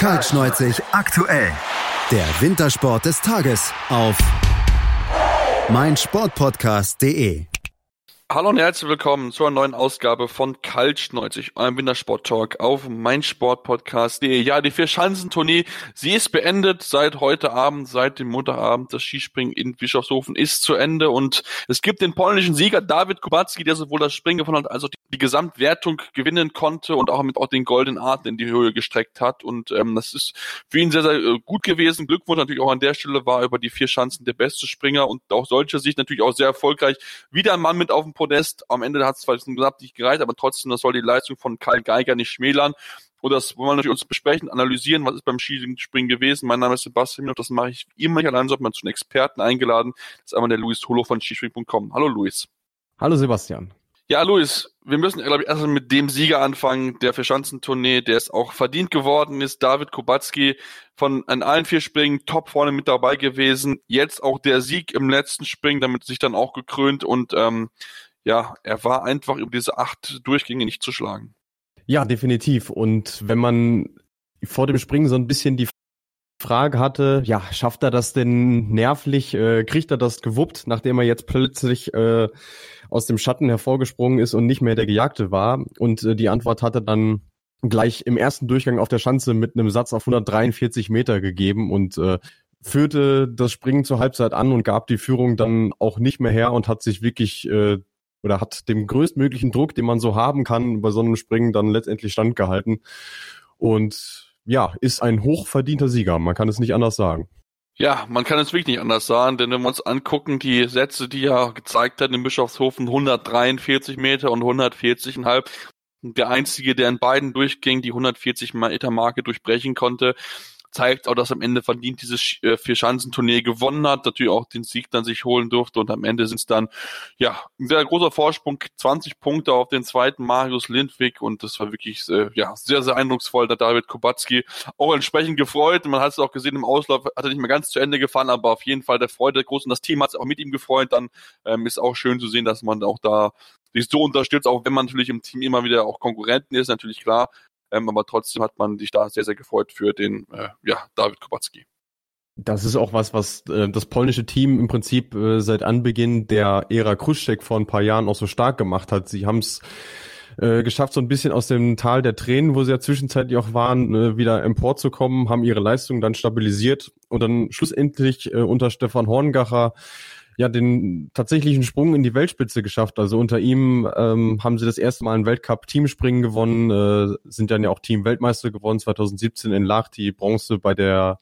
Kaltschneuzig aktuell. Der Wintersport des Tages auf meinsportpodcast.de. Hallo und herzlich willkommen zu einer neuen Ausgabe von Kaltschneuzig, eurem Wintersport-Talk auf meinsportpodcast.de. Ja, die Vier-Schanzentournee, sie ist beendet seit heute Abend, seit dem Montagabend. Das Skispringen in Bischofshofen ist zu Ende und es gibt den polnischen Sieger David Kubacki, der sowohl das Springen gewonnen hat, als auch die, die Gesamtwertung gewinnen konnte und auch mit auch den goldenen Arten in die Höhe gestreckt hat. Und ähm, das ist für ihn sehr, sehr äh, gut gewesen. Glückwunsch natürlich auch an der Stelle, war über die vier Schanzen der beste Springer und auch solcher Sicht natürlich auch sehr erfolgreich. Wieder ein Mann mit auf dem Podest. Am Ende hat es zwar gesagt nicht gereicht, aber trotzdem, das soll die Leistung von Karl Geiger nicht schmälern. Und das wollen wir natürlich uns besprechen, analysieren, was ist beim Skispringen gewesen. Mein Name ist Sebastian und das mache ich immer allein, so hat man zu einen Experten eingeladen. Das ist einmal der Luis Holo von skispringen.com. Hallo Luis. Hallo Sebastian. Ja, Luis, wir müssen, glaube ich, erstmal mit dem Sieger anfangen, der Verschanzentournee, der es auch verdient geworden ist. David Kubacki von an allen vier Springen top vorne mit dabei gewesen. Jetzt auch der Sieg im letzten Springen, damit sich dann auch gekrönt und ähm, ja, er war einfach über diese acht Durchgänge nicht zu schlagen. Ja, definitiv. Und wenn man vor dem Springen so ein bisschen die Frage hatte, ja, schafft er das denn nervlich, äh, kriegt er das gewuppt, nachdem er jetzt plötzlich äh, aus dem Schatten hervorgesprungen ist und nicht mehr der Gejagte war? Und äh, die Antwort hatte dann gleich im ersten Durchgang auf der Schanze mit einem Satz auf 143 Meter gegeben und äh, führte das Springen zur Halbzeit an und gab die Führung dann auch nicht mehr her und hat sich wirklich äh, oder hat dem größtmöglichen Druck, den man so haben kann, bei so dann letztendlich standgehalten. Und ja, ist ein hochverdienter Sieger. Man kann es nicht anders sagen. Ja, man kann es wirklich nicht anders sagen, denn wenn wir uns angucken, die Sätze, die er gezeigt hat in Bischofshofen, 143 Meter und 140,5, der einzige, der in beiden durchging, die 140 Meter Marke durchbrechen konnte zeigt auch, dass am Ende verdient dieses äh, Vier-Schanzenturnier gewonnen hat, natürlich auch den Sieg dann sich holen durfte und am Ende sind es dann, ja, ein sehr großer Vorsprung, 20 Punkte auf den zweiten Marius Lindwig und das war wirklich, äh, ja, sehr, sehr eindrucksvoll, der David Kubacki auch entsprechend gefreut, man hat es auch gesehen im Auslauf, hat er nicht mehr ganz zu Ende gefahren, aber auf jeden Fall der Freude groß und das Team hat es auch mit ihm gefreut, dann ähm, ist auch schön zu sehen, dass man auch da sich so unterstützt, auch wenn man natürlich im Team immer wieder auch Konkurrenten ist, natürlich klar, ähm, aber trotzdem hat man sich da sehr, sehr gefreut für den äh, ja, David Kubacki. Das ist auch was, was äh, das polnische Team im Prinzip äh, seit Anbeginn der Ära Kruszek vor ein paar Jahren auch so stark gemacht hat. Sie haben es äh, geschafft, so ein bisschen aus dem Tal der Tränen, wo sie ja zwischenzeitlich auch waren, äh, wieder emporzukommen, haben ihre Leistung dann stabilisiert und dann schlussendlich äh, unter Stefan Horngacher ja den tatsächlichen Sprung in die Weltspitze geschafft. Also unter ihm ähm, haben sie das erste Mal ein Weltcup-Teamspringen gewonnen, äh, sind dann ja auch Team-Weltmeister geworden 2017 in Lahti, Bronze bei der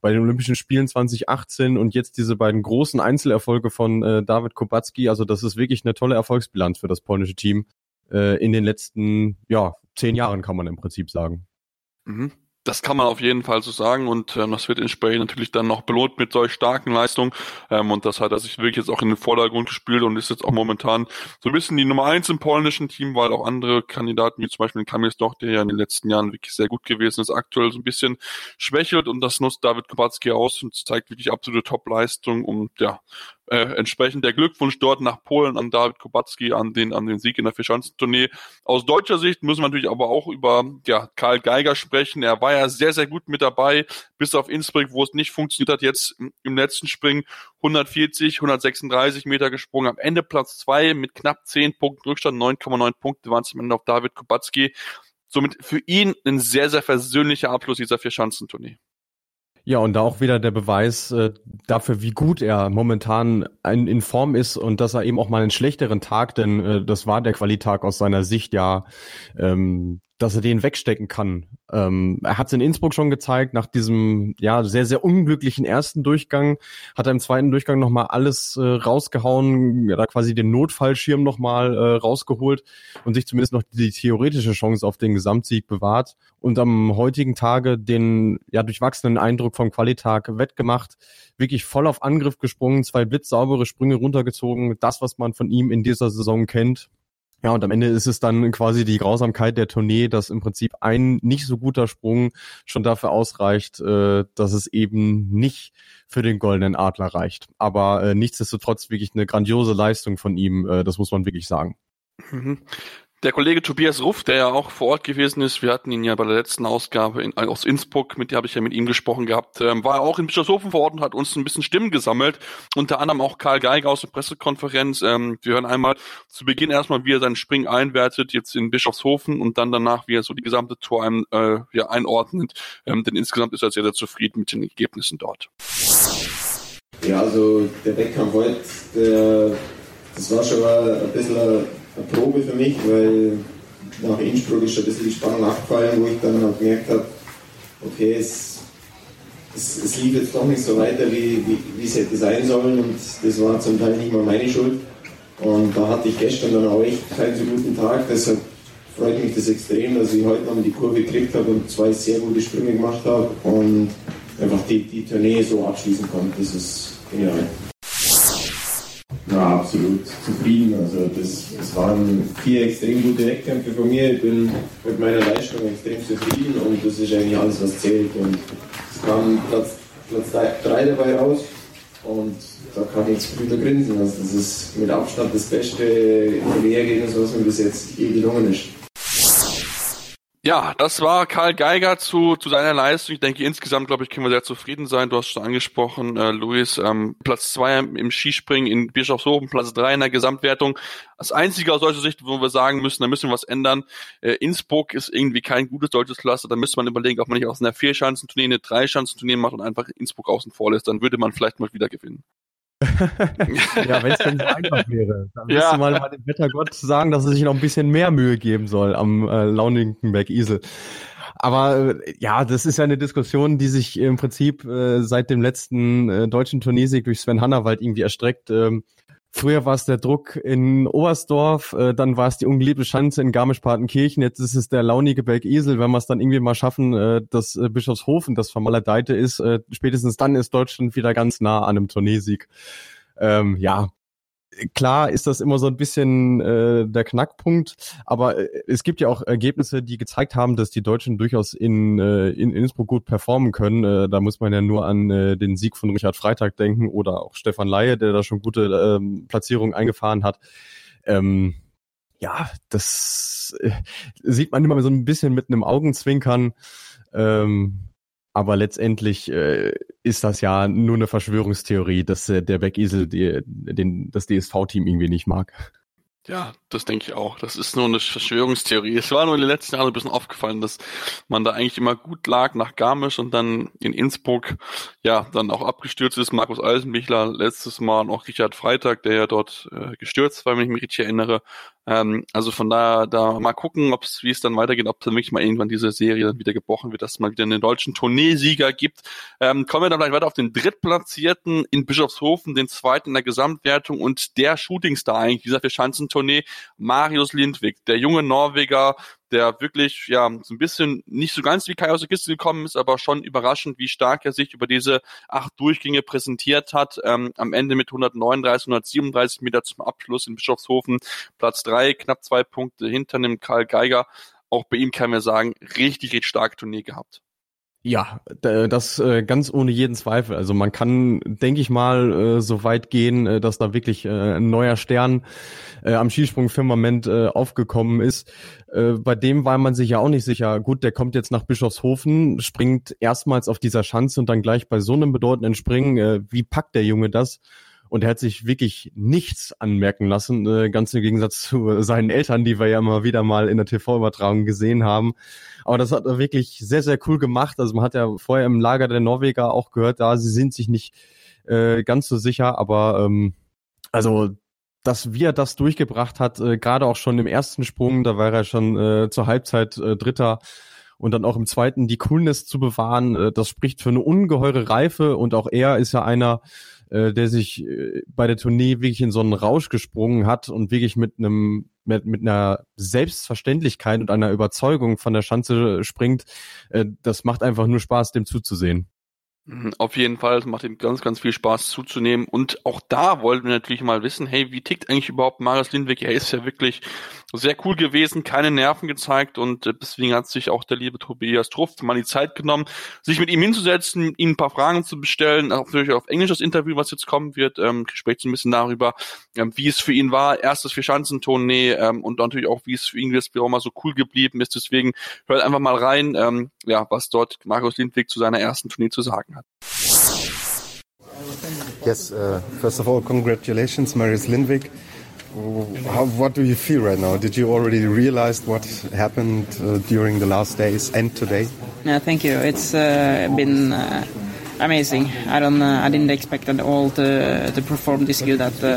bei den Olympischen Spielen 2018 und jetzt diese beiden großen Einzelerfolge von äh, David Kubacki. Also das ist wirklich eine tolle Erfolgsbilanz für das polnische Team äh, in den letzten ja zehn Jahren kann man im Prinzip sagen. Mhm. Das kann man auf jeden Fall so sagen und ähm, das wird entsprechend natürlich dann noch belohnt mit solch starken Leistungen ähm, und das hat er sich wirklich jetzt auch in den Vordergrund gespielt und ist jetzt auch momentan so ein bisschen die Nummer eins im polnischen Team, weil auch andere Kandidaten wie zum Beispiel Kamil Stoch, der ja in den letzten Jahren wirklich sehr gut gewesen ist, aktuell so ein bisschen schwächelt und das nutzt David Kubacki aus und zeigt wirklich absolute Top-Leistung und ja, äh, entsprechend der Glückwunsch dort nach Polen an David Kubacki, an den, an den Sieg in der Vierschanzentournee. Aus deutscher Sicht müssen wir natürlich aber auch über ja, Karl Geiger sprechen. Er war ja sehr, sehr gut mit dabei, bis auf Innsbruck, wo es nicht funktioniert hat. Jetzt im letzten Springen 140, 136 Meter gesprungen. Am Ende Platz zwei mit knapp 10 Punkten Rückstand, 9,9 Punkte waren es am Ende auf David Kubacki. Somit für ihn ein sehr, sehr versöhnlicher Abschluss dieser Vierschanzentournee. Ja, und da auch wieder der Beweis äh, dafür, wie gut er momentan ein, in Form ist und dass er eben auch mal einen schlechteren Tag, denn äh, das war der Qualitag aus seiner Sicht ja, ähm, dass er den wegstecken kann. Ähm, er hat es in Innsbruck schon gezeigt, nach diesem ja sehr, sehr unglücklichen ersten Durchgang, hat er im zweiten Durchgang nochmal alles äh, rausgehauen, ja, da quasi den Notfallschirm nochmal äh, rausgeholt und sich zumindest noch die theoretische Chance auf den Gesamtsieg bewahrt und am heutigen Tage den ja durchwachsenen Eindruck vom Qualitag wettgemacht, wirklich voll auf Angriff gesprungen, zwei blitzsaubere Sprünge runtergezogen, das, was man von ihm in dieser Saison kennt ja, und am Ende ist es dann quasi die Grausamkeit der Tournee, dass im Prinzip ein nicht so guter Sprung schon dafür ausreicht, äh, dass es eben nicht für den goldenen Adler reicht. Aber äh, nichtsdestotrotz wirklich eine grandiose Leistung von ihm, äh, das muss man wirklich sagen. Mhm. Der Kollege Tobias Ruff, der ja auch vor Ort gewesen ist, wir hatten ihn ja bei der letzten Ausgabe in, aus Innsbruck, mit der habe ich ja mit ihm gesprochen gehabt, ähm, war auch in Bischofshofen vor Ort und hat uns ein bisschen Stimmen gesammelt. Unter anderem auch Karl Geiger aus der Pressekonferenz. Ähm, wir hören einmal zu Beginn erstmal, wie er seinen Spring einwertet, jetzt in Bischofshofen und dann danach, wie er so die gesamte Tour ein, äh, ja, einordnet. Ähm, denn insgesamt ist er sehr, sehr zufrieden mit den Ergebnissen dort. Ja, also der Wettkampf heute, der, das war schon mal ein bisschen eine, Probe für mich, weil nach Innsbruck ist schon ein bisschen die Spannung abgefallen, wo ich dann auch gemerkt habe, okay, es, es, es, lief jetzt doch nicht so weiter, wie, wie, wie es hätte sein sollen und das war zum Teil nicht mal meine Schuld. Und da hatte ich gestern dann auch echt keinen so guten Tag, deshalb freut mich das extrem, dass ich heute noch die Kurve gekriegt habe und zwei sehr gute Sprünge gemacht habe und einfach die, die Tournee so abschließen konnte. Das ist genial. Ja, absolut zufrieden. Also das, das waren vier extrem gute Wettkämpfe von mir. Ich bin mit meiner Leistung extrem zufrieden und das ist eigentlich alles, was zählt. Und es kam Platz, Platz drei dabei raus und da kann ich drüber grinsen. Also das ist mit Abstand das beste Ergebnis, was mir bis jetzt je gelungen ist. Ja, das war Karl Geiger zu, zu seiner Leistung. Ich denke, insgesamt, glaube ich, können wir sehr zufrieden sein. Du hast schon angesprochen, äh, Luis, ähm, Platz zwei im Skispringen in Bischofshofen, Platz drei in der Gesamtwertung. Das Einzige aus deutscher Sicht, wo wir sagen müssen, da müssen wir was ändern. Äh, Innsbruck ist irgendwie kein gutes deutsches Cluster. Da müsste man überlegen, ob man nicht aus einer Vierschanzentournee eine Dreischanzentournee macht und einfach Innsbruck außen vor lässt. Dann würde man vielleicht mal wieder gewinnen. Ja, wenn es denn so einfach wäre. Dann ja. müsste mal, dem Wettergott sagen, dass er sich noch ein bisschen mehr Mühe geben soll am äh, launigen Bergisel. Aber äh, ja, das ist ja eine Diskussion, die sich im Prinzip äh, seit dem letzten äh, deutschen Turniersieg durch Sven Hannawald irgendwie erstreckt. Ähm, Früher war es der Druck in Oberstdorf, äh, dann war es die ungeliebte Schanze in Garmisch-Partenkirchen, jetzt ist es der launige Bergisel. Wenn wir es dann irgendwie mal schaffen, äh, dass äh, Bischofshofen das Vermaledeite ist, äh, spätestens dann ist Deutschland wieder ganz nah an einem Tourneesieg. Ähm, ja, klar ist das immer so ein bisschen äh, der Knackpunkt, aber äh, es gibt ja auch Ergebnisse, die gezeigt haben, dass die Deutschen durchaus in, äh, in Innsbruck gut performen können. Äh, da muss man ja nur an äh, den Sieg von Richard Freitag denken oder auch Stefan Laie, der da schon gute ähm, Platzierungen eingefahren hat. Ähm, ja, das äh, sieht man immer so ein bisschen mit einem Augenzwinkern. Ähm, aber letztendlich äh, ist das ja nur eine Verschwörungstheorie, dass äh, der den, das DSV-Team irgendwie nicht mag. Ja, das denke ich auch. Das ist nur eine Verschwörungstheorie. Es war nur in den letzten Jahren ein bisschen aufgefallen, dass man da eigentlich immer gut lag nach Garmisch und dann in Innsbruck ja dann auch abgestürzt ist. Markus Eisenbichler letztes Mal und auch Richard Freitag, der ja dort äh, gestürzt war, wenn ich mich richtig erinnere. Ähm, also von daher da mal gucken, ob es wie es dann weitergeht, ob dann wirklich mal irgendwann diese Serie dann wieder gebrochen wird, dass es mal wieder einen deutschen Tourneesieger gibt. Ähm, kommen wir dann gleich weiter auf den Drittplatzierten in Bischofshofen, den zweiten in der Gesamtwertung und der Shootingstar eigentlich dieser Verschanzentournee, Marius Lindwig, der junge Norweger, der wirklich ja so ein bisschen nicht so ganz wie Kai aus der Kiste gekommen ist, aber schon überraschend, wie stark er sich über diese acht Durchgänge präsentiert hat. Ähm, am Ende mit 139, 137 Meter zum Abschluss in Bischofshofen Platz drei, knapp zwei Punkte hinter dem Karl Geiger. Auch bei ihm kann man sagen, richtig, richtig starke Tournee gehabt. Ja, das äh, ganz ohne jeden Zweifel. Also man kann, denke ich mal, äh, so weit gehen, äh, dass da wirklich ein neuer Stern am Skisprungfirmament aufgekommen ist. Bei dem war man sich ja auch nicht sicher. Gut, der kommt jetzt nach Bischofshofen, springt erstmals auf dieser Schanze und dann gleich bei so einem bedeutenden Springen. Wie packt der Junge das? Und er hat sich wirklich nichts anmerken lassen, äh, ganz im Gegensatz zu seinen Eltern, die wir ja immer wieder mal in der TV-Übertragung gesehen haben. Aber das hat er wirklich sehr, sehr cool gemacht. Also man hat ja vorher im Lager der Norweger auch gehört, da sie sind sich nicht äh, ganz so sicher, aber ähm, also dass wie er das durchgebracht hat, äh, gerade auch schon im ersten Sprung, da war er schon äh, zur Halbzeit äh, Dritter und dann auch im zweiten die Coolness zu bewahren, äh, das spricht für eine ungeheure Reife und auch er ist ja einer, äh, der sich äh, bei der Tournee wirklich in so einen Rausch gesprungen hat und wirklich mit einem mit, mit einer Selbstverständlichkeit und einer Überzeugung von der Schanze springt. Äh, das macht einfach nur Spaß, dem zuzusehen. Mhm, auf jeden Fall, es macht ihm ganz, ganz viel Spaß zuzunehmen. Und auch da wollten wir natürlich mal wissen, hey, wie tickt eigentlich überhaupt Marius Lindwig? Er ist ja wirklich sehr cool gewesen, keine Nerven gezeigt und äh, deswegen hat sich auch der liebe Tobias Truft mal die Zeit genommen, sich mit ihm hinzusetzen, ihm ein paar Fragen zu bestellen, natürlich auf Englisch das Interview, was jetzt kommen wird, ähm, spricht so ein bisschen darüber, ähm, wie es für ihn war, erstes Vierschanzentournee ähm, und natürlich auch, wie es für ihn jetzt mal so cool geblieben ist. Deswegen hört einfach mal rein, ähm, ja, was dort Markus Lindwig zu seiner ersten Tournee zu sagen hat. Yes, uh, first of all, congratulations, Marius Lindwig. How, what do you feel right now? Did you already realize what happened uh, during the last days and today? Yeah, thank you. It's uh, been uh, amazing. I don't, uh, I didn't expect at all to to perform this good at the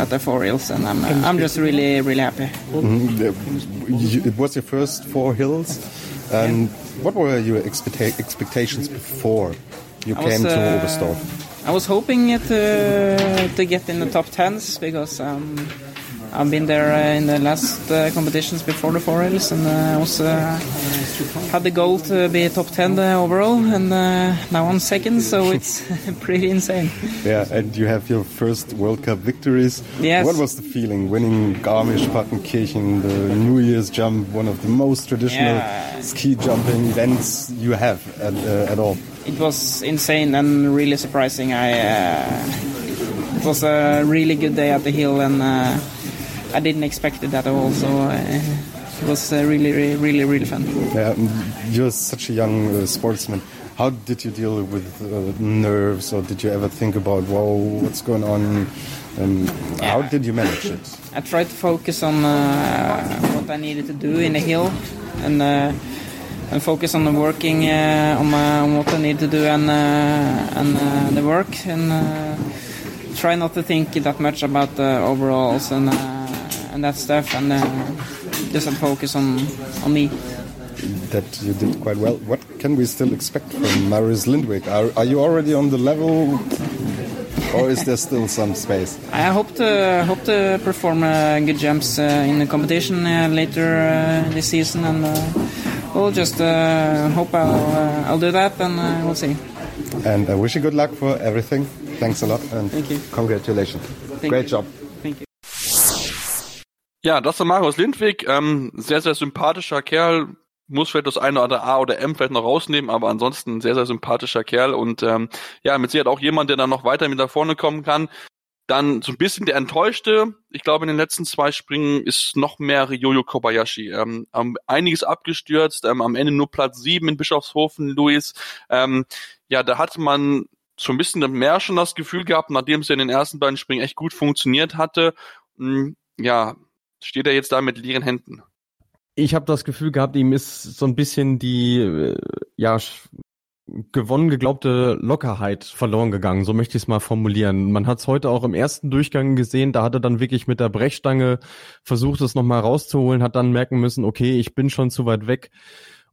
at the four hills, and I'm I'm just really really happy. Mm -hmm. It was your first four hills, and what were your expecta expectations before you I came was, to uh, Oberstdorf? I was hoping to to get in the top tens because. Um, I've been there uh, in the last uh, competitions before the four hills, and uh, I was had the goal to be top ten overall, and now I'm second, so it's pretty insane. Yeah, and you have your first World Cup victories. Yes. What was the feeling winning Garmisch-Partenkirchen, the New Year's jump, one of the most traditional yeah. ski jumping events you have at, uh, at all? It was insane and really surprising. I uh, it was a really good day at the hill and. Uh, I didn't expect it at all. So uh, it was uh, really, really, really, really fun. Yeah, you're such a young uh, sportsman. How did you deal with nerves, or did you ever think about, whoa, what's going on? Um, yeah. How did you manage it? I tried to focus on what I needed to do in the hill, and and focus on the working uh, on, on, what I need to do and uh, and uh, the work and try not to think that much about the overalls and and that stuff, and uh, just focus on on me. That you did quite well. What can we still expect from Marius Lindwig? Are, are you already on the level, or is there still some space? I hope to hope to perform uh, good jumps uh, in the competition uh, later uh, this season, and uh, we'll just hope I'll I'll do that, and we'll see. And I wish you good luck for everything. Thanks a lot, and Thank you. congratulations. Thank Great you. job. Ja, das war Marius Lindwig. Ähm, sehr, sehr sympathischer Kerl. Muss vielleicht das eine oder A oder M vielleicht noch rausnehmen, aber ansonsten sehr, sehr sympathischer Kerl. Und ähm, ja, mit Sicherheit auch jemand, der dann noch weiter mit da vorne kommen kann. Dann so ein bisschen der Enttäuschte. Ich glaube, in den letzten zwei Springen ist noch mehr Ryoyo Kobayashi. Ähm, einiges abgestürzt, ähm, am Ende nur Platz sieben in Bischofshofen, Luis. Ähm, ja, da hat man so ein bisschen mehr schon das Gefühl gehabt, nachdem es ja in den ersten beiden Springen echt gut funktioniert hatte. Mh, hm, ja, steht er jetzt da mit leeren Händen. Ich habe das Gefühl gehabt, ihm ist so ein bisschen die äh, ja gewonnen geglaubte Lockerheit verloren gegangen, so möchte ich es mal formulieren. Man hat es heute auch im ersten Durchgang gesehen, da hat er dann wirklich mit der Brechstange versucht, es nochmal rauszuholen, hat dann merken müssen, okay, ich bin schon zu weit weg.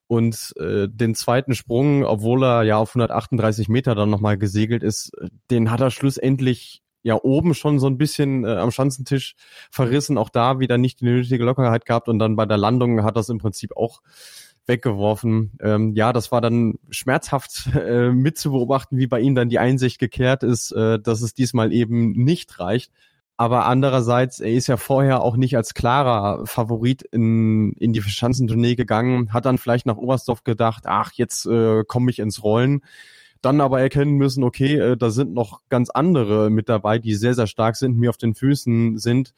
Und äh, den zweiten Sprung, obwohl er ja auf 138 Meter dann nochmal gesegelt ist, den hat er schlussendlich ja oben schon so ein bisschen äh, am Schanzentisch verrissen, auch da wieder nicht die nötige Lockerheit gehabt und dann bei der Landung hat das im Prinzip auch weggeworfen. Ähm, ja, das war dann schmerzhaft äh, mitzubeobachten, wie bei ihm dann die Einsicht gekehrt ist, äh, dass es diesmal eben nicht reicht. Aber andererseits, er ist ja vorher auch nicht als klarer Favorit in, in die Schanzentournee gegangen, hat dann vielleicht nach Oberstdorf gedacht, ach, jetzt äh, komme ich ins Rollen dann aber erkennen müssen, okay, äh, da sind noch ganz andere mit dabei, die sehr, sehr stark sind, mir auf den Füßen sind.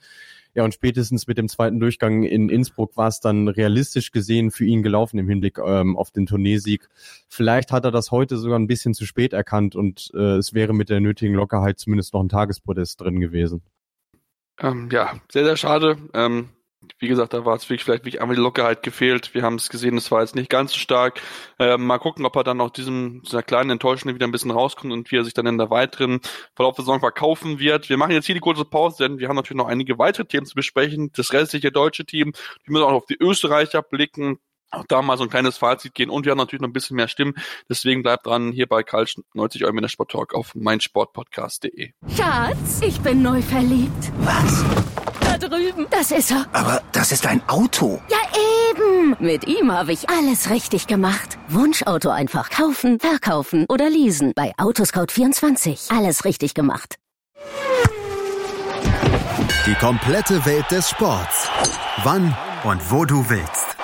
Ja, und spätestens mit dem zweiten Durchgang in Innsbruck war es dann realistisch gesehen für ihn gelaufen im Hinblick ähm, auf den Tourneesieg. Vielleicht hat er das heute sogar ein bisschen zu spät erkannt und äh, es wäre mit der nötigen Lockerheit zumindest noch ein Tagespodest drin gewesen. Ähm, ja, sehr, sehr schade. Ähm, wie gesagt, da war es wirklich vielleicht wirklich einmal die Lockerheit gefehlt. Wir haben es gesehen, es war jetzt nicht ganz so stark. Äh, mal gucken, ob er dann aus diesem, dieser kleinen Enttäuschung wieder ein bisschen rauskommt und wie er sich dann in der weiteren Verlauf der Saison verkaufen wird. Wir machen jetzt hier die kurze Pause, denn wir haben natürlich noch einige weitere Themen zu besprechen. Das restliche deutsche Team, wir müssen auch auf die Österreicher blicken auch da mal so ein kleines Fazit gehen und wir haben natürlich noch ein bisschen mehr Stimmen. Deswegen bleibt dran hier bei Karl 90 Euro in der Sport Talk auf meinsportpodcast.de. Schatz, ich bin neu verliebt. Was? Drüben. Das ist er. Aber das ist ein Auto. Ja, eben. Mit ihm habe ich alles richtig gemacht. Wunschauto einfach kaufen, verkaufen oder leasen. Bei Autoscout24. Alles richtig gemacht. Die komplette Welt des Sports. Wann und wo du willst.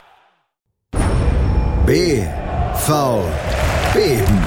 BV Beben.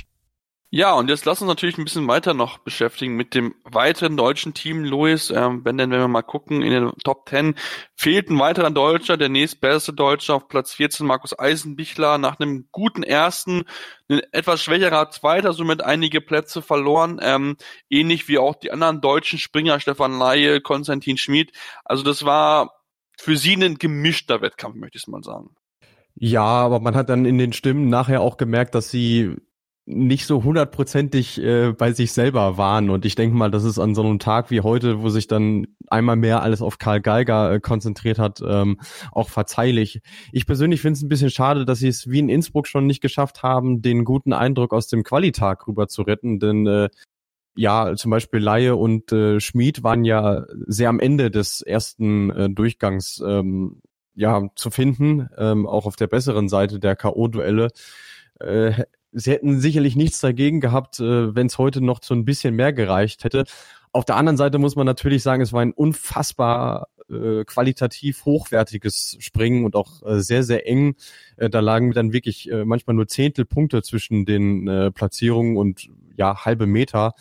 Ja, und jetzt lass uns natürlich ein bisschen weiter noch beschäftigen mit dem weiteren deutschen Team, Luis. Ähm, wenn denn, wenn wir mal gucken, in den Top 10 fehlt ein weiterer Deutscher, der nächstbeste Deutsche auf Platz 14, Markus Eisenbichler, nach einem guten ersten, ein etwas schwächerer zweiter, somit einige Plätze verloren, ähm, ähnlich wie auch die anderen deutschen Springer, Stefan Laie, Konstantin Schmid. Also das war für sie ein gemischter Wettkampf, möchte ich mal sagen. Ja, aber man hat dann in den Stimmen nachher auch gemerkt, dass sie nicht so hundertprozentig äh, bei sich selber waren. Und ich denke mal, das ist an so einem Tag wie heute, wo sich dann einmal mehr alles auf Karl Geiger äh, konzentriert hat, ähm, auch verzeihlich. Ich persönlich finde es ein bisschen schade, dass sie es wie in Innsbruck schon nicht geschafft haben, den guten Eindruck aus dem Qualitag rüber zu retten. Denn äh, ja, zum Beispiel Laie und äh, Schmid waren ja sehr am Ende des ersten äh, Durchgangs ähm, ja zu finden, ähm, auch auf der besseren Seite der K.O.-Duelle. Äh, sie hätten sicherlich nichts dagegen gehabt, äh, wenn es heute noch zu ein bisschen mehr gereicht hätte. Auf der anderen Seite muss man natürlich sagen, es war ein unfassbar äh, qualitativ hochwertiges Springen und auch äh, sehr, sehr eng. Äh, da lagen dann wirklich äh, manchmal nur Zehntelpunkte zwischen den äh, Platzierungen und ja, halbe Meter.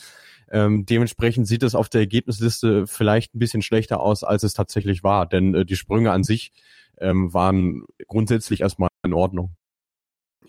Ähm, dementsprechend sieht es auf der Ergebnisliste vielleicht ein bisschen schlechter aus, als es tatsächlich war, denn äh, die Sprünge an sich ähm, waren grundsätzlich erstmal in Ordnung.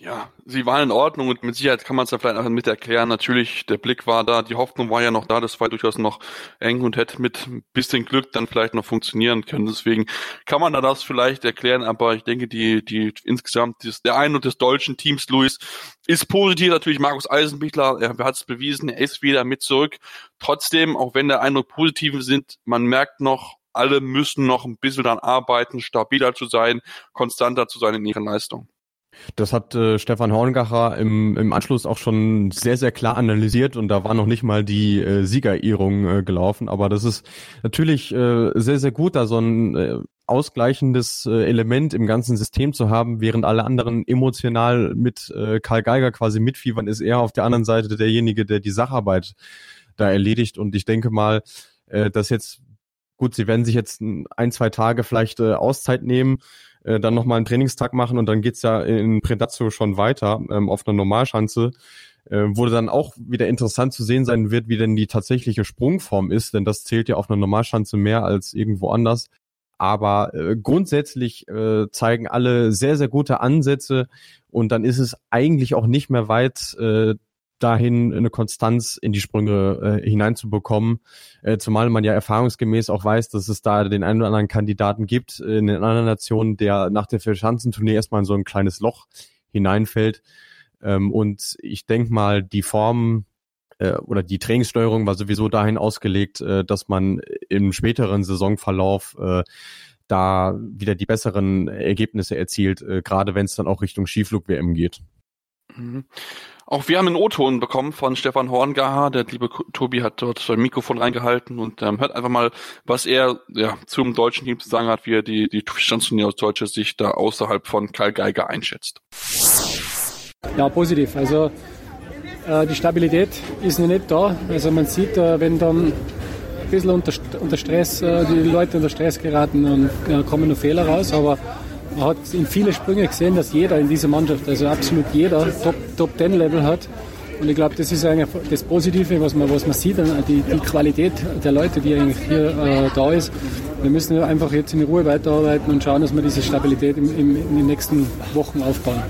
Ja, sie waren in Ordnung und mit Sicherheit kann man es ja vielleicht auch mit erklären. Natürlich, der Blick war da, die Hoffnung war ja noch da, das war durchaus noch eng und hätte mit ein bisschen Glück dann vielleicht noch funktionieren können. Deswegen kann man da das vielleicht erklären, aber ich denke, die, die insgesamt ist der Ein- und des deutschen Teams, Luis, ist positiv. Natürlich Markus Eisenbichler, er hat es bewiesen, er ist wieder mit zurück. Trotzdem, auch wenn der Eindruck positiv sind, man merkt noch, alle müssen noch ein bisschen daran arbeiten, stabiler zu sein, konstanter zu sein in ihren Leistungen. Das hat äh, Stefan Horngacher im, im Anschluss auch schon sehr, sehr klar analysiert und da war noch nicht mal die äh, Siegerehrung äh, gelaufen. Aber das ist natürlich äh, sehr, sehr gut, da so ein äh, ausgleichendes äh, Element im ganzen System zu haben, während alle anderen emotional mit äh, Karl Geiger quasi mitfiebern, ist er auf der anderen Seite derjenige, der die Sacharbeit da erledigt. Und ich denke mal, äh, dass jetzt, gut, sie werden sich jetzt ein, zwei Tage vielleicht äh, Auszeit nehmen, äh, dann nochmal einen Trainingstag machen und dann geht's ja in Predazzo schon weiter ähm, auf einer Normalschanze, äh, wo dann auch wieder interessant zu sehen sein wird, wie denn die tatsächliche Sprungform ist, denn das zählt ja auf einer Normalschanze mehr als irgendwo anders. Aber äh, grundsätzlich äh, zeigen alle sehr, sehr gute Ansätze und dann ist es eigentlich auch nicht mehr weit äh, dahin eine Konstanz in die Sprünge äh, hineinzubekommen, äh, zumal man ja erfahrungsgemäß auch weiß, dass es da den einen oder anderen Kandidaten gibt äh, in den anderen Nationen, der nach der Verschanzentournee erstmal in so ein kleines Loch hineinfällt. Ähm, und ich denke mal, die Form äh, oder die Trainingssteuerung war sowieso dahin ausgelegt, äh, dass man im späteren Saisonverlauf äh, da wieder die besseren Ergebnisse erzielt, äh, gerade wenn es dann auch Richtung Skiflug-WM geht. Mhm. Auch wir haben einen O-Ton bekommen von Stefan Horngacher. Der liebe Tobi hat dort sein Mikrofon reingehalten und ähm, hört einfach mal, was er ja, zum deutschen Team zu sagen hat, wie er die, die Standsturnier aus deutscher Sicht da außerhalb von Karl Geiger einschätzt. Ja, positiv. Also äh, die Stabilität ist noch nicht da. Also man sieht, äh, wenn dann ein bisschen unter, unter Stress, äh, die Leute unter Stress geraten, dann kommen nur Fehler raus. Aber man hat in viele Sprünge gesehen, dass jeder in dieser Mannschaft, also absolut jeder, Top, Ten Level hat. Und ich glaube, das ist eigentlich das Positive, was man, was man sieht, die, die Qualität der Leute, die eigentlich hier äh, da ist. Wir müssen einfach jetzt in Ruhe weiterarbeiten und schauen, dass wir diese Stabilität im, im, in den nächsten Wochen aufbauen.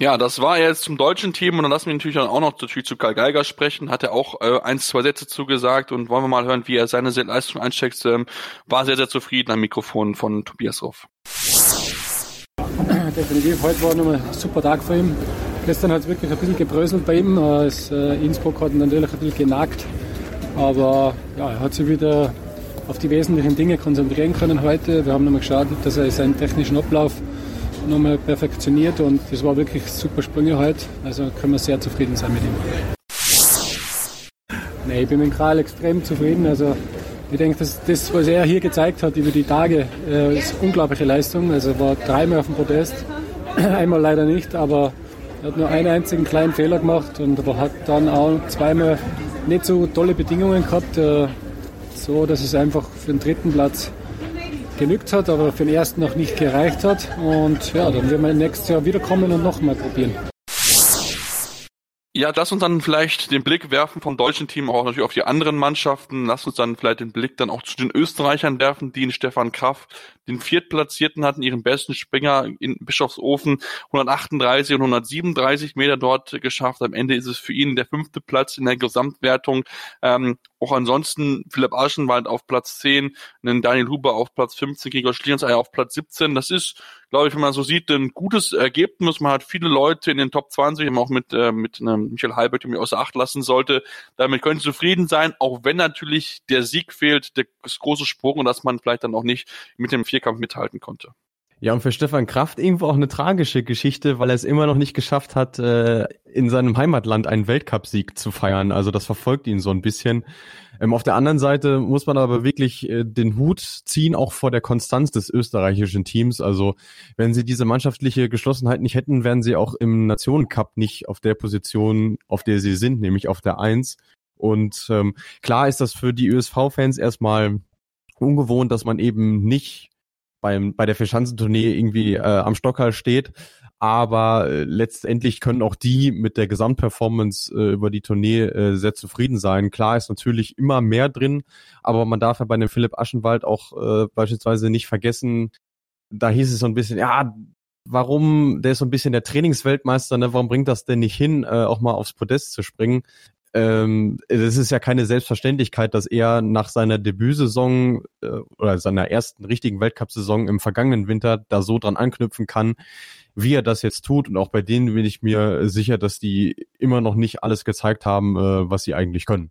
Ja, das war jetzt zum deutschen Team und dann lassen wir natürlich auch noch natürlich zu Karl Geiger sprechen. Hat er auch äh, ein, zwei Sätze zugesagt und wollen wir mal hören, wie er seine Leistung einsteckt. Ähm, war sehr, sehr zufrieden am Mikrofon von Tobias Ruff. Definitiv, heute war nochmal ein super Tag für ihn. Gestern hat es wirklich ein bisschen gebröselt bei ihm. Das, äh, Innsbruck hat ihn natürlich ein bisschen genagt. Aber ja, er hat sich wieder auf die wesentlichen Dinge konzentrieren können heute. Wir haben nochmal geschaut, dass er seinen technischen Ablauf nochmal perfektioniert und das war wirklich super Sprünge heute. Also können wir sehr zufrieden sein mit ihm. Nee, ich bin mit Kral extrem zufrieden. Also ich denke, dass das, was er hier gezeigt hat über die Tage, äh, ist unglaubliche Leistung. Also er war dreimal auf dem Podest, einmal leider nicht, aber er hat nur einen einzigen kleinen Fehler gemacht und hat dann auch zweimal nicht so tolle Bedingungen gehabt, äh, so dass es einfach für den dritten Platz genügt hat, aber für den ersten noch nicht gereicht hat. Und ja, dann werden wir nächstes Jahr wiederkommen und nochmal probieren. Ja, lass uns dann vielleicht den Blick werfen vom deutschen Team auch natürlich auf die anderen Mannschaften. Lass uns dann vielleicht den Blick dann auch zu den Österreichern werfen, die in Stefan Kraft den Viertplatzierten hatten, ihren besten Springer in Bischofshofen 138 und 137 Meter dort geschafft. Am Ende ist es für ihn der fünfte Platz in der Gesamtwertung. Ähm, auch ansonsten Philipp Aschenwald auf Platz 10, einen Daniel Huber auf Platz 15, Gregor Schlierenseier auf Platz 17. Das ist, glaube ich, wenn man so sieht, ein gutes Ergebnis. Man hat viele Leute in den Top 20, auch mit, äh, mit einem Michael Halbert, den man außer Acht lassen sollte. Damit können Sie zufrieden sein, auch wenn natürlich der Sieg fehlt, der, große Sprung und dass man vielleicht dann auch nicht mit dem Vierkampf mithalten konnte. Ja, und für Stefan Kraft irgendwo auch eine tragische Geschichte, weil er es immer noch nicht geschafft hat, äh, in seinem Heimatland einen Weltcupsieg zu feiern. Also das verfolgt ihn so ein bisschen. Ähm, auf der anderen Seite muss man aber wirklich äh, den Hut ziehen, auch vor der Konstanz des österreichischen Teams. Also wenn sie diese mannschaftliche Geschlossenheit nicht hätten, wären sie auch im Nationencup nicht auf der Position, auf der sie sind, nämlich auf der Eins. Und ähm, klar ist das für die ÖSV-Fans erstmal ungewohnt, dass man eben nicht beim, bei der Verschanzentournee irgendwie äh, am Stockerl steht. Aber äh, letztendlich können auch die mit der Gesamtperformance äh, über die Tournee äh, sehr zufrieden sein. Klar ist natürlich immer mehr drin, aber man darf ja bei dem Philipp Aschenwald auch äh, beispielsweise nicht vergessen, da hieß es so ein bisschen, ja, warum, der ist so ein bisschen der Trainingsweltmeister, ne, warum bringt das denn nicht hin, äh, auch mal aufs Podest zu springen? Ähm, es ist ja keine Selbstverständlichkeit, dass er nach seiner Debütsaison äh, oder seiner ersten richtigen Weltcup-Saison im vergangenen Winter da so dran anknüpfen kann, wie er das jetzt tut. Und auch bei denen bin ich mir sicher, dass die immer noch nicht alles gezeigt haben, äh, was sie eigentlich können.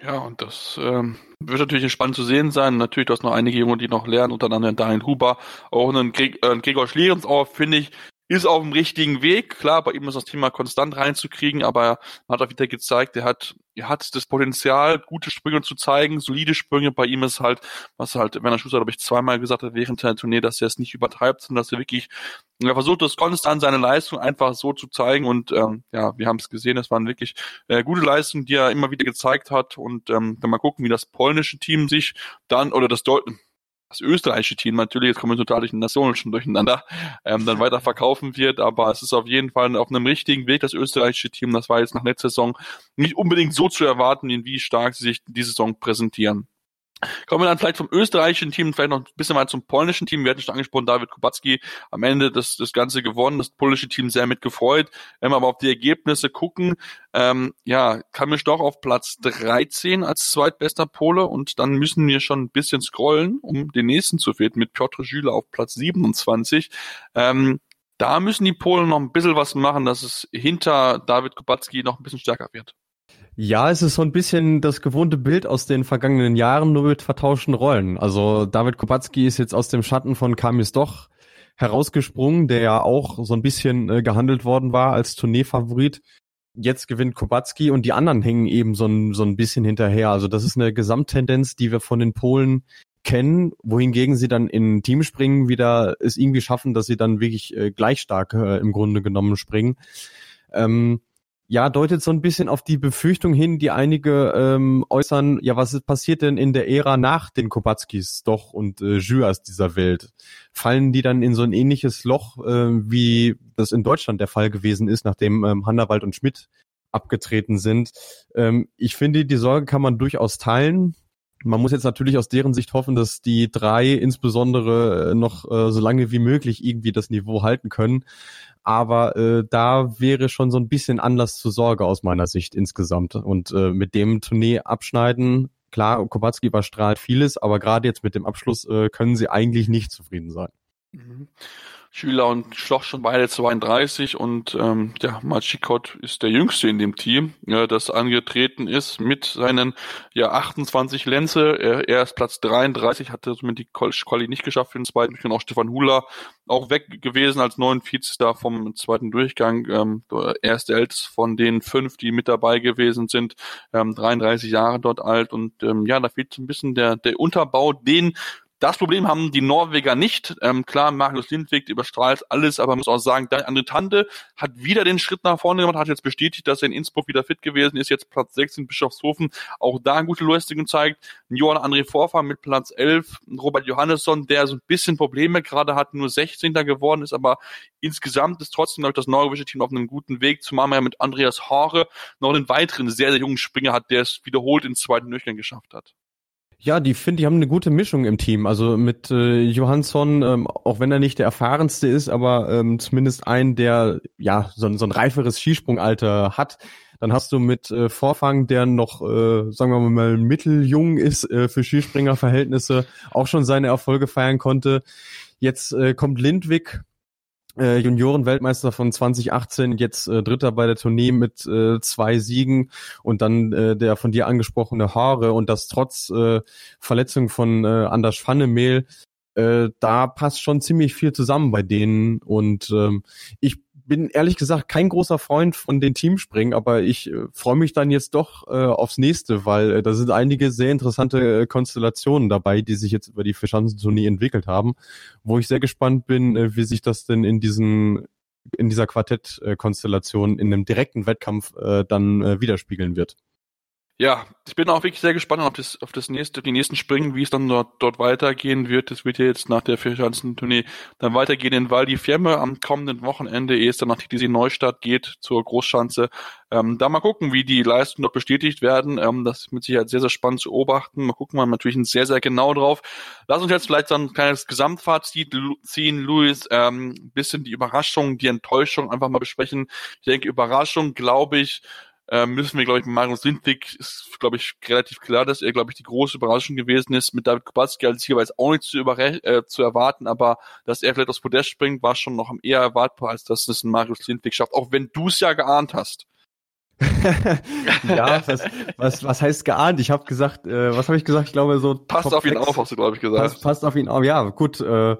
Ja, und das ähm, wird natürlich spannend zu sehen sein. Natürlich, du hast noch einige Junge, die noch lernen, unter anderem Daniel Huber, auch einen äh, Gregor Schlierensauer, finde ich, ist auf dem richtigen Weg. Klar, bei ihm ist das Thema konstant reinzukriegen, aber er hat auch wieder gezeigt, er hat, er hat das Potenzial, gute Sprünge zu zeigen, solide Sprünge. Bei ihm ist halt, was halt Werner Schuster, glaube ich, zweimal gesagt hat während der Tournee, dass er es nicht übertreibt, sondern dass er wirklich, er versucht, das konstant seine Leistung einfach so zu zeigen und ähm, ja, wir haben es gesehen, es waren wirklich äh, gute Leistungen, die er immer wieder gezeigt hat und ähm, dann mal gucken, wie das polnische Team sich dann, oder das Deut das österreichische Team natürlich, jetzt kommen wir total durch den Nationen schon durcheinander, ähm, dann weiter verkaufen wird, aber es ist auf jeden Fall auf einem richtigen Weg, das österreichische Team, das war jetzt nach letzter Saison nicht unbedingt so zu erwarten, in wie stark sie sich diese Saison präsentieren. Kommen wir dann vielleicht vom österreichischen Team vielleicht noch ein bisschen mal zum polnischen Team. Wir hatten schon angesprochen, David Kubacki am Ende das, das Ganze gewonnen, das polnische Team sehr mitgefreut. Wenn wir aber auf die Ergebnisse gucken, ähm, ja, Kamisch doch auf Platz 13 als zweitbester Pole und dann müssen wir schon ein bisschen scrollen, um den nächsten zu finden, mit Piotr Schüler auf Platz 27. Ähm, da müssen die Polen noch ein bisschen was machen, dass es hinter David Kubacki noch ein bisschen stärker wird. Ja, es ist so ein bisschen das gewohnte Bild aus den vergangenen Jahren, nur mit vertauschten Rollen. Also David Kubacki ist jetzt aus dem Schatten von Kamis Doch herausgesprungen, der ja auch so ein bisschen äh, gehandelt worden war als Tourneefavorit. Jetzt gewinnt Kubacki und die anderen hängen eben so ein, so ein bisschen hinterher. Also das ist eine Gesamttendenz, die wir von den Polen kennen, wohingegen sie dann in Teamspringen wieder es irgendwie schaffen, dass sie dann wirklich äh, gleich stark äh, im Grunde genommen springen. Ähm, ja, deutet so ein bisschen auf die Befürchtung hin, die einige ähm, äußern, ja, was ist passiert denn in der Ära nach den Kopatskis doch und äh, Juas dieser Welt? Fallen die dann in so ein ähnliches Loch, äh, wie das in Deutschland der Fall gewesen ist, nachdem ähm, Hannawald und Schmidt abgetreten sind? Ähm, ich finde, die Sorge kann man durchaus teilen. Man muss jetzt natürlich aus deren Sicht hoffen, dass die drei insbesondere äh, noch äh, so lange wie möglich irgendwie das Niveau halten können. Aber äh, da wäre schon so ein bisschen Anlass zur Sorge aus meiner Sicht insgesamt. Und äh, mit dem Tournee abschneiden, klar, Kowalski überstrahlt vieles, aber gerade jetzt mit dem Abschluss äh, können sie eigentlich nicht zufrieden sein. Mhm. Schüler und Schloch schon beide 32 und ähm, ja, Machikot ist der Jüngste in dem Team, ja, das angetreten ist mit seinen ja 28 Lenze. Er, er ist Platz 33, hatte somit die Quali nicht geschafft für den zweiten Durchgang. Auch Stefan Hula auch weg gewesen als 49. vom zweiten Durchgang. Ähm, er ist der älteste von den fünf, die mit dabei gewesen sind, ähm, 33 Jahre dort alt und ähm, ja, da fehlt so ein bisschen der, der Unterbau, den das Problem haben die Norweger nicht. Ähm, klar, Marius Lindwig überstrahlt alles, aber man muss auch sagen, André Tande hat wieder den Schritt nach vorne gemacht, hat jetzt bestätigt, dass er in Innsbruck wieder fit gewesen ist, jetzt Platz 6 in Bischofshofen, auch da gute Leistung gezeigt. Johann André Vorfahr mit Platz 11, Robert Johannesson, der so ein bisschen Probleme gerade hat, nur 16. geworden ist, aber insgesamt ist trotzdem, glaube ich, das norwegische Team auf einem guten Weg, zumal man ja mit Andreas Hore noch einen weiteren sehr, sehr jungen Springer hat, der es wiederholt ins zweiten Durchgang geschafft hat. Ja, die finde ich haben eine gute Mischung im Team. Also mit äh, Johansson, ähm, auch wenn er nicht der erfahrenste ist, aber ähm, zumindest ein, der ja so, so ein reiferes Skisprungalter hat. Dann hast du mit äh, Vorfang, der noch, äh, sagen wir mal, mitteljung ist äh, für Skispringerverhältnisse, auch schon seine Erfolge feiern konnte. Jetzt äh, kommt Lindwig, äh, Junioren-Weltmeister von 2018, jetzt äh, Dritter bei der Tournee mit äh, zwei Siegen und dann äh, der von dir angesprochene Haare und das trotz äh, Verletzung von äh, Anders Pfannemehl. Äh, da passt schon ziemlich viel zusammen bei denen und ähm, ich bin ehrlich gesagt kein großer Freund von den Teamspringen, aber ich äh, freue mich dann jetzt doch äh, aufs nächste, weil äh, da sind einige sehr interessante äh, Konstellationen dabei, die sich jetzt über die Verschanzentournee entwickelt haben, wo ich sehr gespannt bin, äh, wie sich das denn in diesen in dieser Quartettkonstellation in einem direkten Wettkampf äh, dann äh, widerspiegeln wird. Ja, ich bin auch wirklich sehr gespannt auf das, auf das nächste, die nächsten Springen, wie es dann dort, dort weitergehen wird. Das wird ja jetzt nach der Vierschanzentournee dann weitergehen in Val di Fiemme am kommenden Wochenende, ehe es dann nach TTC Neustadt geht zur Großschanze. Ähm, da mal gucken, wie die Leistungen dort bestätigt werden. Ähm, das ist mit Sicherheit sehr, sehr spannend zu beobachten. Mal gucken wir natürlich sehr, sehr genau drauf. Lass uns jetzt vielleicht so ein kleines Gesamtfazit ziehen, Luis. Ähm, bisschen die Überraschung, die Enttäuschung einfach mal besprechen. Ich denke, Überraschung, glaube ich, äh, müssen wir, glaube ich, mit Marius Lindwig ist, glaube ich, relativ klar, dass er, glaube ich, die große Überraschung gewesen ist. Mit David Kubacki als war jetzt auch nicht zu, äh, zu erwarten, aber dass er vielleicht aufs Podest springt, war schon noch am eher erwartbar, als dass es ein Marius Lindwig schafft, auch wenn du es ja geahnt hast. ja, was, was, was heißt geahnt? Ich habe gesagt, äh, was habe ich gesagt? Ich glaube so. Passt auf ihn auf, hast du glaube ich gesagt. Passt, passt auf ihn auf. Ja, gut. Äh,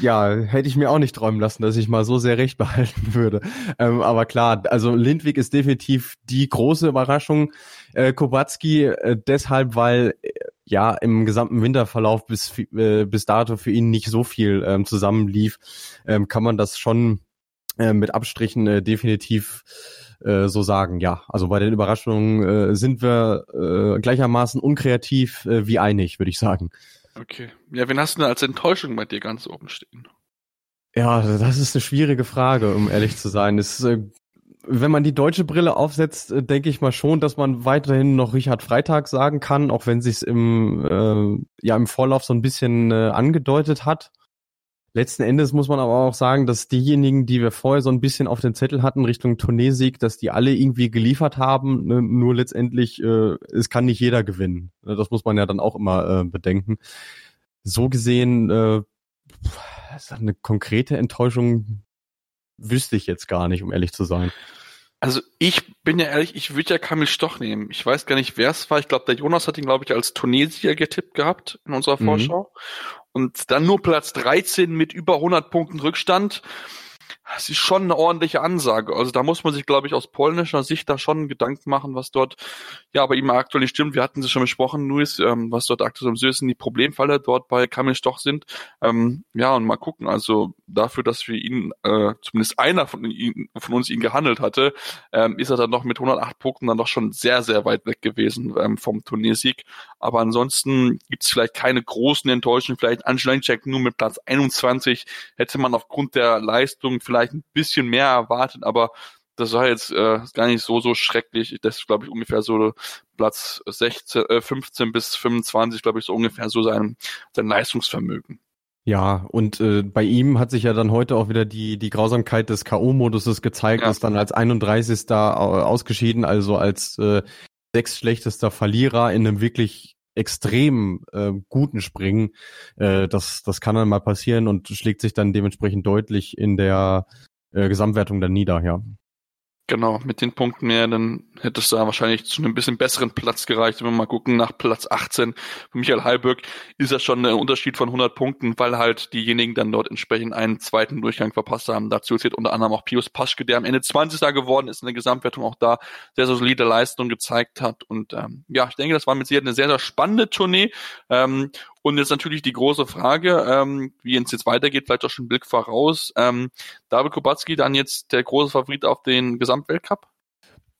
ja, hätte ich mir auch nicht träumen lassen, dass ich mal so sehr recht behalten würde. Ähm, aber klar, also Lindwig ist definitiv die große Überraschung. Äh, Kowatski äh, deshalb, weil äh, ja im gesamten Winterverlauf bis äh, bis dato für ihn nicht so viel ähm, zusammenlief, ähm, kann man das schon äh, mit Abstrichen äh, definitiv äh, so sagen. Ja, also bei den Überraschungen äh, sind wir äh, gleichermaßen unkreativ äh, wie einig, würde ich sagen. Okay. Ja, wen hast du denn als Enttäuschung bei dir ganz oben stehen? Ja, das ist eine schwierige Frage, um ehrlich zu sein. Es, äh, wenn man die deutsche Brille aufsetzt, äh, denke ich mal schon, dass man weiterhin noch Richard Freitag sagen kann, auch wenn sich im äh, ja im Vorlauf so ein bisschen äh, angedeutet hat. Letzten Endes muss man aber auch sagen, dass diejenigen, die wir vorher so ein bisschen auf den Zettel hatten Richtung Tourneesieg, dass die alle irgendwie geliefert haben. Ne? Nur letztendlich, äh, es kann nicht jeder gewinnen. Ne, das muss man ja dann auch immer äh, bedenken. So gesehen, äh, eine konkrete Enttäuschung wüsste ich jetzt gar nicht, um ehrlich zu sein. Also ich bin ja ehrlich, ich würde ja Kamil Stoch nehmen. Ich weiß gar nicht, wer es war. Ich glaube, der Jonas hat ihn, glaube ich, als Tunesier getippt gehabt in unserer mhm. Vorschau. Und dann nur Platz 13 mit über 100 Punkten Rückstand das ist schon eine ordentliche Ansage. Also da muss man sich, glaube ich, aus polnischer Sicht da schon Gedanken machen, was dort ja bei ihm aktuell nicht stimmt. Wir hatten es schon besprochen, Luis, ähm, was dort aktuell am Süßen die Problemfalle dort bei Kamil Stoch sind. Ähm, ja, und mal gucken. Also dafür, dass wir ihn, äh, zumindest einer von, ihn, von uns ihn gehandelt hatte, ähm, ist er dann noch mit 108 Punkten dann doch schon sehr, sehr weit weg gewesen ähm, vom Turniersieg. Aber ansonsten gibt es vielleicht keine großen Enttäuschungen. Vielleicht Check nur mit Platz 21 hätte man aufgrund der Leistung vielleicht ein bisschen mehr erwartet, aber das war jetzt äh, gar nicht so so schrecklich. Das ist, glaube ich, ungefähr so Platz 16, äh, 15 bis 25, glaube ich, so ungefähr so sein, sein Leistungsvermögen. Ja, und äh, bei ihm hat sich ja dann heute auch wieder die, die Grausamkeit des K.O.-Moduses gezeigt, ja. ist dann als 31. ausgeschieden, also als äh, sechs schlechtester Verlierer in einem wirklich extrem äh, guten Springen. Äh, das, das kann dann mal passieren und schlägt sich dann dementsprechend deutlich in der äh, Gesamtwertung dann nieder, ja. Genau, mit den Punkten mehr, dann hättest du da wahrscheinlich zu einem bisschen besseren Platz gereicht. Wenn wir mal gucken, nach Platz 18 für Michael Heilberg ist das schon ein Unterschied von 100 Punkten, weil halt diejenigen dann dort entsprechend einen zweiten Durchgang verpasst haben. Dazu zählt unter anderem auch Pius Paschke, der am Ende 20. geworden ist in der Gesamtwertung, auch da sehr, sehr solide Leistung gezeigt hat. Und ähm, ja, ich denke, das war mit Sicherheit eine sehr, sehr spannende Tournee. Ähm, und jetzt natürlich die große Frage, ähm, wie es jetzt weitergeht, vielleicht auch schon Blick voraus. Ähm, David Kubacki dann jetzt der große Favorit auf den Gesamtweltcup?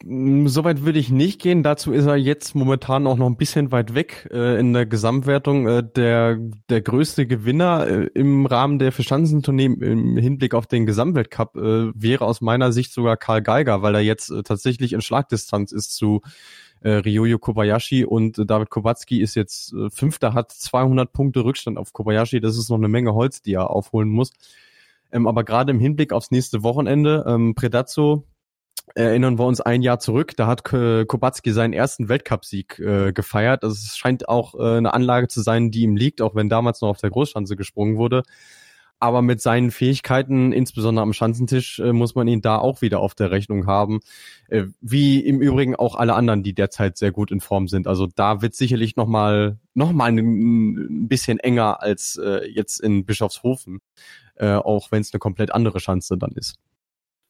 Mm, Soweit würde ich nicht gehen. Dazu ist er jetzt momentan auch noch ein bisschen weit weg äh, in der Gesamtwertung. Äh, der, der größte Gewinner äh, im Rahmen der Verstandentournee im Hinblick auf den Gesamtweltcup äh, wäre aus meiner Sicht sogar Karl Geiger, weil er jetzt äh, tatsächlich in Schlagdistanz ist zu äh, Ryoyo Kobayashi und äh, David Kubacki ist jetzt äh, Fünfter, hat 200 Punkte Rückstand auf Kobayashi. Das ist noch eine Menge Holz, die er aufholen muss. Ähm, aber gerade im Hinblick aufs nächste Wochenende, ähm, Predazzo, erinnern wir uns ein Jahr zurück, da hat Kubacki seinen ersten Weltcupsieg äh, gefeiert. Also es scheint auch äh, eine Anlage zu sein, die ihm liegt, auch wenn damals noch auf der Großschanze gesprungen wurde aber mit seinen Fähigkeiten, insbesondere am Schanzentisch, äh, muss man ihn da auch wieder auf der Rechnung haben. Äh, wie im Übrigen auch alle anderen, die derzeit sehr gut in Form sind. Also da wird sicherlich nochmal noch mal ein, bisschen enger als äh, jetzt in Bischofshofen, auch wenn es eine komplett andere Schanze dann ist.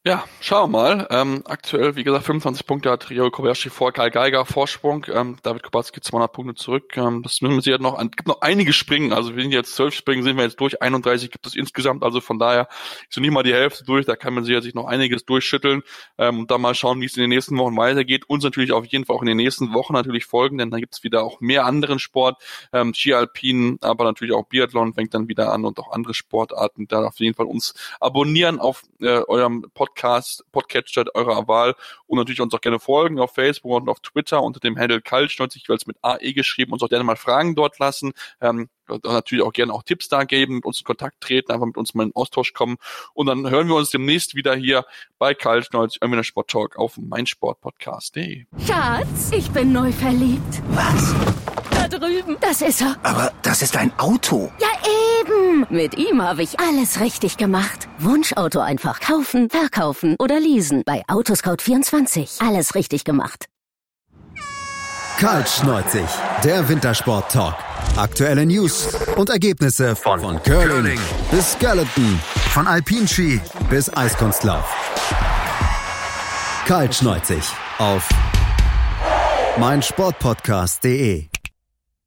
Ja, schauen wir mal. Ähm, aktuell, wie gesagt, 25 Punkte hat Rio Kobayashi vor Karl Geiger Vorsprung. Ähm, David Kubacki 200 Punkte zurück. Ähm, das müssen wir sich noch, an, gibt noch einige Springen. Also wir sind jetzt zwölf Springen, sind wir jetzt durch. 31 gibt es insgesamt. Also von daher ist noch nicht mal die Hälfte durch. Da kann man sich noch einiges durchschütteln ähm, und dann mal schauen, wie es in den nächsten Wochen weitergeht. Uns natürlich auf jeden Fall auch in den nächsten Wochen natürlich folgen, denn da gibt es wieder auch mehr anderen Sport. Ähm, Ski Alpin, aber natürlich auch Biathlon fängt dann wieder an und auch andere Sportarten. Da auf jeden Fall uns abonnieren auf äh, eurem Podcast Podcast, Podcatcher eurer Wahl und natürlich uns auch gerne folgen auf Facebook und auf Twitter unter dem Handle Kaltschnäuz, jeweils mit AE geschrieben, uns auch gerne mal Fragen dort lassen. Ähm, und natürlich auch gerne auch Tipps da geben, mit uns in Kontakt treten, einfach mit uns mal in Austausch kommen. Und dann hören wir uns demnächst wieder hier bei Kaltschnäuz, irgendwie der Sport Talk auf meinsportpodcast.de. Schatz, ich bin neu verliebt. Was? Da drüben. Das ist er. Aber das ist ein Auto. Ja, eben. Mit ihm habe ich alles richtig gemacht. Wunschauto einfach kaufen, verkaufen oder leasen. Bei Autoscout24. Alles richtig gemacht. Kaltschneuzig, der Wintersport-Talk. Aktuelle News und Ergebnisse von, von Curling bis Skeleton, von Alpinski bis Eiskunstlauf. Kaltschneuzig auf meinsportpodcast.de.